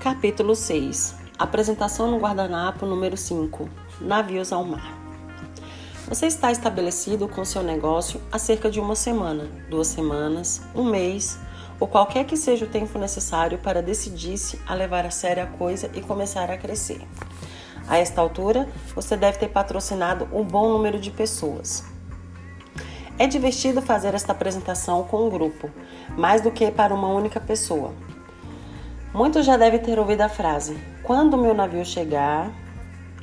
Capítulo 6 Apresentação no guardanapo número 5 Navios ao mar. Você está estabelecido com seu negócio há cerca de uma semana, duas semanas, um mês ou qualquer que seja o tempo necessário para decidir-se a levar a sério a coisa e começar a crescer. A esta altura, você deve ter patrocinado um bom número de pessoas. É divertido fazer esta apresentação com um grupo, mais do que para uma única pessoa. Muitos já devem ter ouvido a frase: Quando meu navio chegar.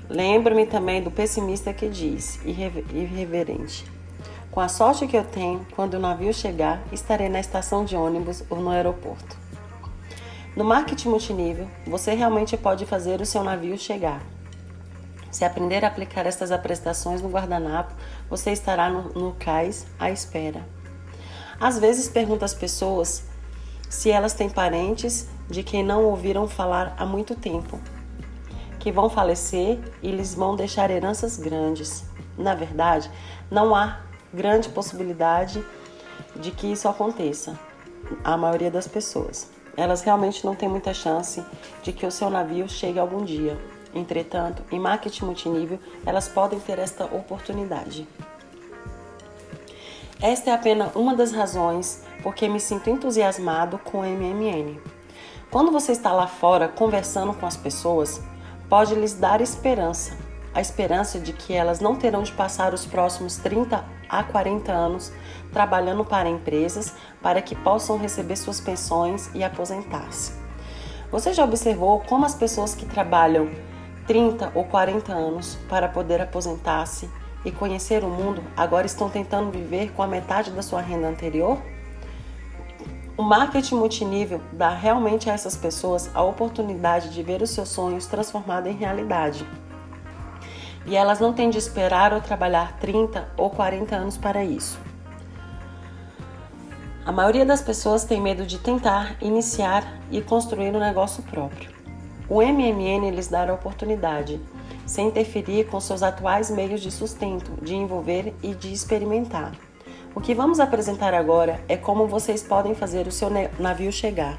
Lembro-me também do pessimista que diz, irreverente: Com a sorte que eu tenho, quando o navio chegar, estarei na estação de ônibus ou no aeroporto. No marketing multinível, você realmente pode fazer o seu navio chegar. Se aprender a aplicar estas apresentações no guardanapo, você estará no, no cais à espera. Às vezes pergunto às pessoas se elas têm parentes de quem não ouviram falar há muito tempo, que vão falecer e lhes vão deixar heranças grandes. Na verdade, não há grande possibilidade de que isso aconteça. A maioria das pessoas. Elas realmente não têm muita chance de que o seu navio chegue algum dia. Entretanto, em marketing multinível, elas podem ter esta oportunidade. Esta é apenas uma das razões porque me sinto entusiasmado com o MMN. Quando você está lá fora conversando com as pessoas, pode lhes dar esperança, a esperança de que elas não terão de passar os próximos 30 a 40 anos trabalhando para empresas para que possam receber suas pensões e aposentar-se. Você já observou como as pessoas que trabalham 30 ou 40 anos para poder aposentar-se e conhecer o mundo agora estão tentando viver com a metade da sua renda anterior? O marketing multinível dá realmente a essas pessoas a oportunidade de ver os seus sonhos transformados em realidade. E elas não têm de esperar ou trabalhar 30 ou 40 anos para isso. A maioria das pessoas tem medo de tentar iniciar e construir um negócio próprio. O MMN lhes dá a oportunidade, sem interferir com seus atuais meios de sustento, de envolver e de experimentar. O que vamos apresentar agora é como vocês podem fazer o seu navio chegar.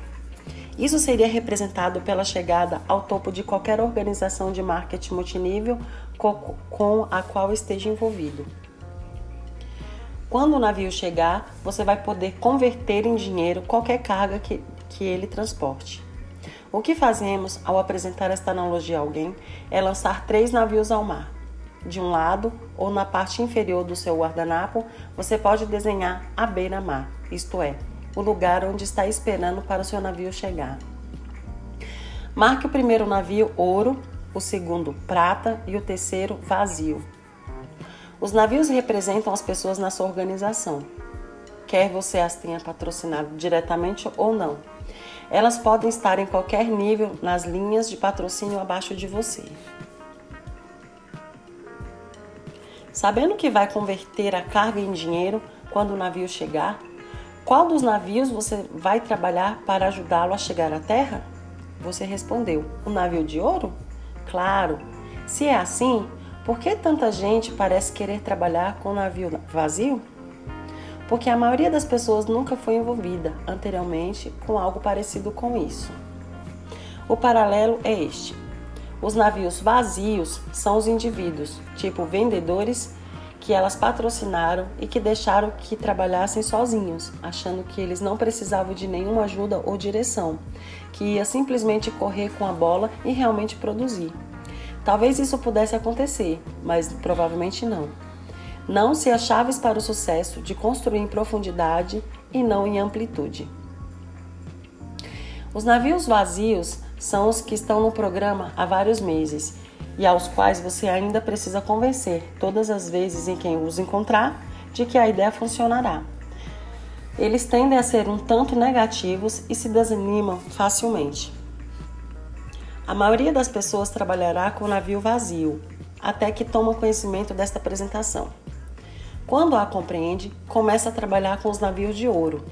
Isso seria representado pela chegada ao topo de qualquer organização de marketing multinível com a qual esteja envolvido. Quando o navio chegar, você vai poder converter em dinheiro qualquer carga que, que ele transporte. O que fazemos ao apresentar esta analogia a alguém é lançar três navios ao mar de um lado ou na parte inferior do seu guardanapo, você pode desenhar a beira-mar, isto é, o lugar onde está esperando para o seu navio chegar. Marque o primeiro navio ouro, o segundo prata e o terceiro vazio. Os navios representam as pessoas na sua organização, quer você as tenha patrocinado diretamente ou não. Elas podem estar em qualquer nível nas linhas de patrocínio abaixo de você. Sabendo que vai converter a carga em dinheiro quando o navio chegar, qual dos navios você vai trabalhar para ajudá-lo a chegar à terra? Você respondeu: O navio de ouro? Claro. Se é assim, por que tanta gente parece querer trabalhar com o navio vazio? Porque a maioria das pessoas nunca foi envolvida anteriormente com algo parecido com isso. O paralelo é este. Os navios vazios são os indivíduos, tipo vendedores, que elas patrocinaram e que deixaram que trabalhassem sozinhos, achando que eles não precisavam de nenhuma ajuda ou direção, que ia simplesmente correr com a bola e realmente produzir. Talvez isso pudesse acontecer, mas provavelmente não. Não se há chaves para o sucesso de construir em profundidade e não em amplitude. Os navios vazios são os que estão no programa há vários meses e aos quais você ainda precisa convencer todas as vezes em quem os encontrar de que a ideia funcionará. Eles tendem a ser um tanto negativos e se desanimam facilmente. A maioria das pessoas trabalhará com o navio vazio, até que toma conhecimento desta apresentação. Quando a compreende, começa a trabalhar com os navios de ouro.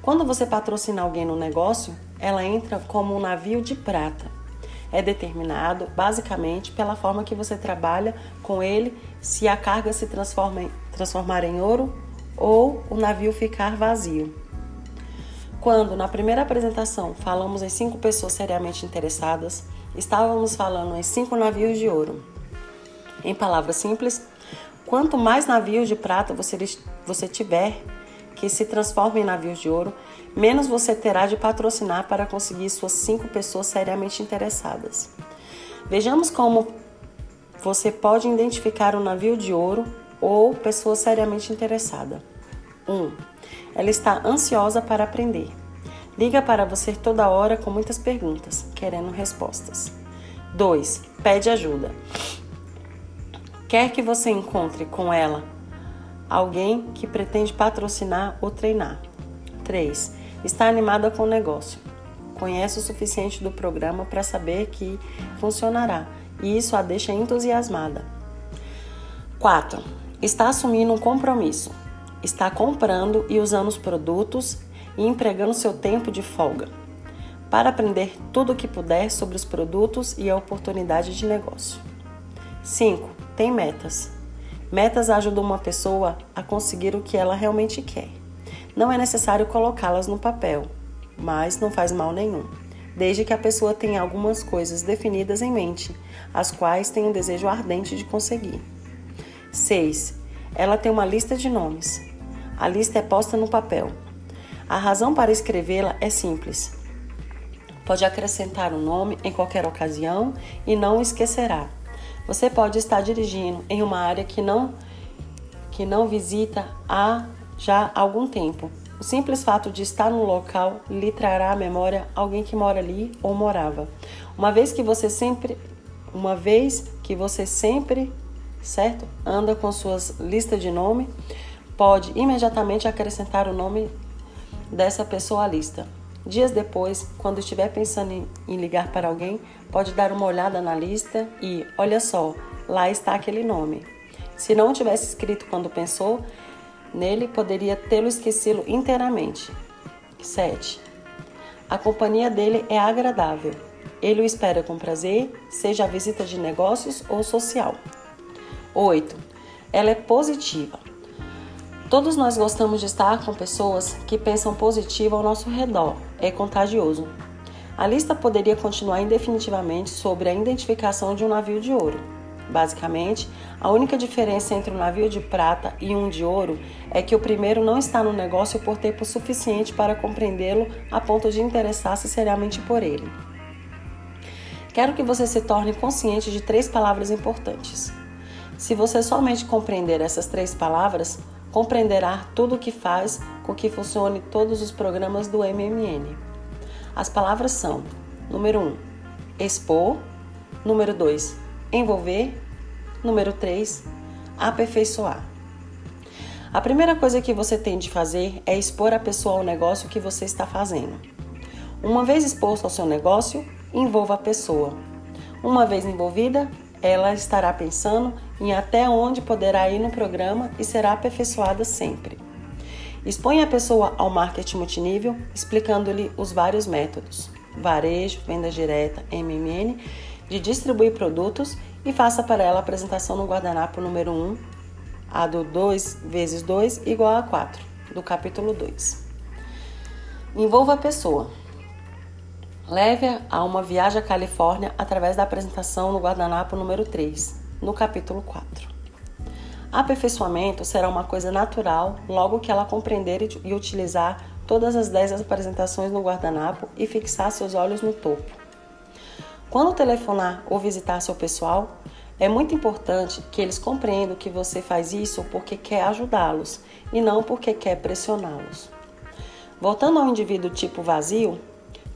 Quando você patrocina alguém no negócio, ela entra como um navio de prata. É determinado basicamente pela forma que você trabalha com ele, se a carga se transforma em, transformar em ouro ou o navio ficar vazio. Quando, na primeira apresentação, falamos em cinco pessoas seriamente interessadas, estávamos falando em cinco navios de ouro. Em palavras simples, quanto mais navios de prata você, você tiver que se transformem em navios de ouro, menos você terá de patrocinar para conseguir suas cinco pessoas seriamente interessadas. Vejamos como você pode identificar um navio de ouro ou pessoa seriamente interessada. 1. Um, ela está ansiosa para aprender. Liga para você toda hora com muitas perguntas, querendo respostas. 2. Pede ajuda. Quer que você encontre com ela alguém que pretende patrocinar ou treinar. 3. Está animada com o negócio. Conhece o suficiente do programa para saber que funcionará e isso a deixa entusiasmada. 4. Está assumindo um compromisso está comprando e usando os produtos e empregando seu tempo de folga para aprender tudo o que puder sobre os produtos e a oportunidade de negócio. 5. Tem metas. Metas ajudam uma pessoa a conseguir o que ela realmente quer. Não é necessário colocá-las no papel, mas não faz mal nenhum, desde que a pessoa tenha algumas coisas definidas em mente, as quais tem um desejo ardente de conseguir. 6. Ela tem uma lista de nomes. A lista é posta no papel. A razão para escrevê-la é simples. Pode acrescentar o um nome em qualquer ocasião e não esquecerá. Você pode estar dirigindo em uma área que não que não visita há já algum tempo. O simples fato de estar no local lhe trará à memória alguém que mora ali ou morava. Uma vez que você sempre uma vez que você sempre, certo? Anda com suas listas de nome, pode imediatamente acrescentar o nome dessa pessoa à lista. Dias depois, quando estiver pensando em, ligar para alguém, pode dar uma olhada na lista e, olha só, lá está aquele nome. Se não tivesse escrito quando pensou nele, poderia tê-lo esquecido inteiramente. 7. A companhia dele é agradável. Ele o espera com prazer, seja a visita de negócios ou social. 8. Ela é positiva. Todos nós gostamos de estar com pessoas que pensam positivo ao nosso redor. É contagioso. A lista poderia continuar indefinitivamente sobre a identificação de um navio de ouro. Basicamente, a única diferença entre um navio de prata e um de ouro é que o primeiro não está no negócio por tempo suficiente para compreendê-lo a ponto de interessar-se seriamente por ele. Quero que você se torne consciente de três palavras importantes. Se você somente compreender essas três palavras, compreenderá tudo o que faz com que funcione todos os programas do MMN. As palavras são: número 1, um, expor, número 2, envolver, número 3, aperfeiçoar. A primeira coisa que você tem de fazer é expor a pessoa ao negócio que você está fazendo. Uma vez exposto ao seu negócio, envolva a pessoa. Uma vez envolvida, ela estará pensando em até onde poderá ir no programa e será aperfeiçoada sempre. Exponha a pessoa ao marketing multinível, explicando-lhe os vários métodos: varejo, venda direta, MMN, de distribuir produtos e faça para ela a apresentação no guardanapo número 1, a do 2 vezes 2 igual a 4, do capítulo 2. Envolva a pessoa. Leve-a a uma viagem à Califórnia através da apresentação no guardanapo número 3, no capítulo 4. Aperfeiçoamento será uma coisa natural logo que ela compreender e utilizar todas as 10 apresentações no guardanapo e fixar seus olhos no topo. Quando telefonar ou visitar seu pessoal, é muito importante que eles compreendam que você faz isso porque quer ajudá-los e não porque quer pressioná-los. Voltando ao indivíduo tipo vazio,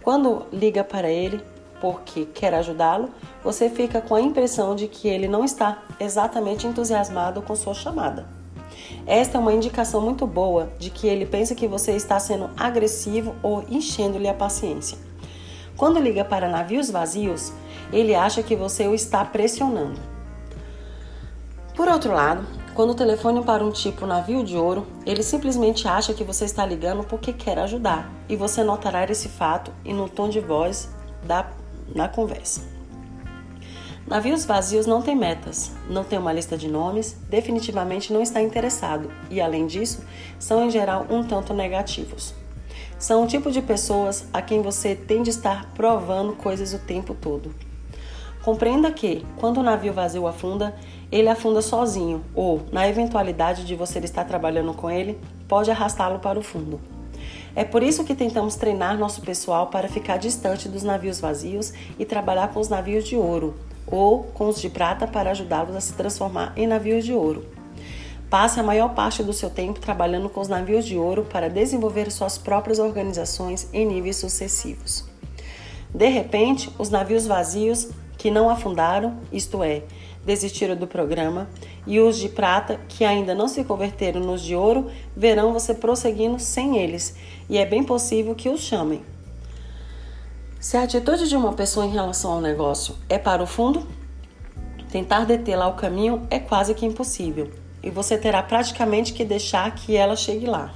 quando liga para ele porque quer ajudá-lo, você fica com a impressão de que ele não está exatamente entusiasmado com sua chamada. Esta é uma indicação muito boa de que ele pensa que você está sendo agressivo ou enchendo-lhe a paciência. Quando liga para navios vazios, ele acha que você o está pressionando. Por outro lado, quando telefone para um tipo navio de ouro, ele simplesmente acha que você está ligando porque quer ajudar, e você notará esse fato e no tom de voz da, na conversa. Navios vazios não têm metas, não têm uma lista de nomes, definitivamente não está interessado e, além disso, são em geral um tanto negativos. são o tipo de pessoas a quem você tem de estar provando coisas o tempo todo. Compreenda que, quando o navio vazio afunda, ele afunda sozinho, ou, na eventualidade de você estar trabalhando com ele, pode arrastá-lo para o fundo. É por isso que tentamos treinar nosso pessoal para ficar distante dos navios vazios e trabalhar com os navios de ouro, ou com os de prata para ajudá-los a se transformar em navios de ouro. Passe a maior parte do seu tempo trabalhando com os navios de ouro para desenvolver suas próprias organizações em níveis sucessivos. De repente, os navios vazios que não afundaram, isto é, desistiram do programa, e os de prata, que ainda não se converteram nos de ouro, verão você prosseguindo sem eles, e é bem possível que os chamem. Se a atitude de uma pessoa em relação ao negócio é para o fundo, tentar detê-la ao caminho é quase que impossível e você terá praticamente que deixar que ela chegue lá.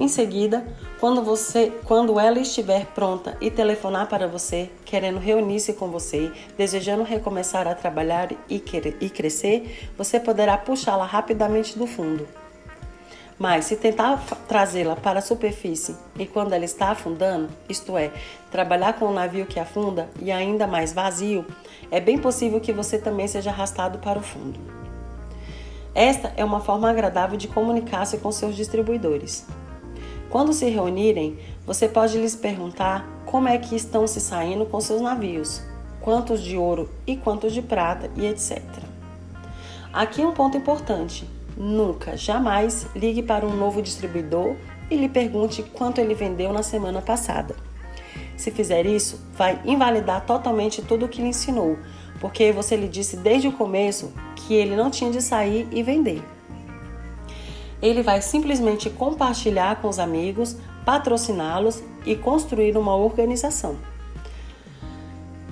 Em seguida, quando você, quando ela estiver pronta e telefonar para você, querendo reunir-se com você, desejando recomeçar a trabalhar e, querer, e crescer, você poderá puxá-la rapidamente do fundo. Mas se tentar trazê-la para a superfície e quando ela está afundando, isto é, trabalhar com um navio que afunda e ainda mais vazio, é bem possível que você também seja arrastado para o fundo. Esta é uma forma agradável de comunicar-se com seus distribuidores. Quando se reunirem, você pode lhes perguntar como é que estão se saindo com seus navios, quantos de ouro e quantos de prata e etc. Aqui um ponto importante: nunca, jamais ligue para um novo distribuidor e lhe pergunte quanto ele vendeu na semana passada. Se fizer isso, vai invalidar totalmente tudo o que lhe ensinou, porque você lhe disse desde o começo que ele não tinha de sair e vender. Ele vai simplesmente compartilhar com os amigos, patrociná-los e construir uma organização.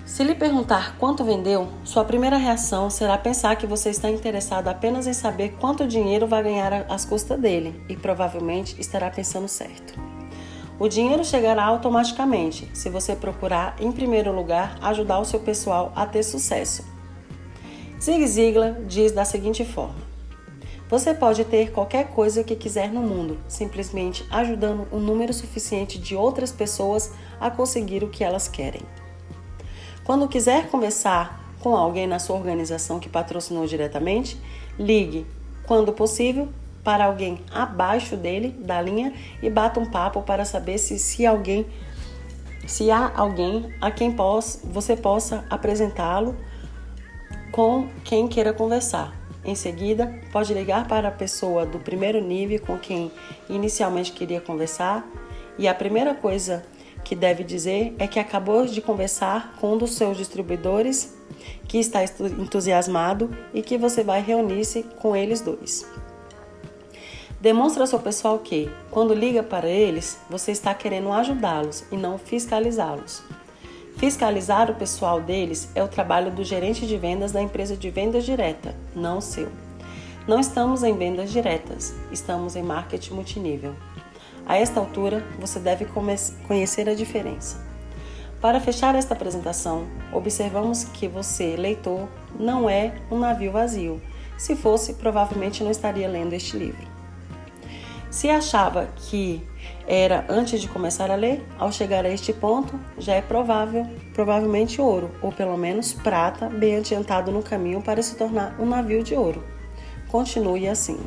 Se lhe perguntar quanto vendeu, sua primeira reação será pensar que você está interessado apenas em saber quanto dinheiro vai ganhar às custas dele e provavelmente estará pensando certo. O dinheiro chegará automaticamente se você procurar, em primeiro lugar, ajudar o seu pessoal a ter sucesso. Zig Ziglar diz da seguinte forma: Você pode ter qualquer coisa que quiser no mundo, simplesmente ajudando um número suficiente de outras pessoas a conseguir o que elas querem. Quando quiser conversar com alguém na sua organização que patrocinou diretamente, ligue, quando possível, para alguém abaixo dele, da linha, e bata um papo para saber se, se alguém se há alguém a quem possa, você possa apresentá-lo com quem queira conversar. Em seguida, pode ligar para a pessoa do primeiro nível com quem inicialmente queria conversar, e a primeira coisa que deve dizer é que acabou de conversar com um dos seus distribuidores que está entusiasmado e que você vai reunir-se com eles dois. Demonstra ao seu pessoal que, quando liga para eles, você está querendo ajudá-los e não fiscalizá-los. Fiscalizar o pessoal deles é o trabalho do gerente de vendas da empresa de vendas direta, não seu. Não estamos em vendas diretas, estamos em marketing multinível. A esta altura, você deve conhecer a diferença. Para fechar esta apresentação, observamos que você, leitor, não é um navio vazio. Se fosse, provavelmente não estaria lendo este livro. Se achava que era antes de começar a ler, ao chegar a este ponto, já é provável, provavelmente ouro, ou pelo menos prata, bem adiantado no caminho para se tornar um navio de ouro. Continue assim.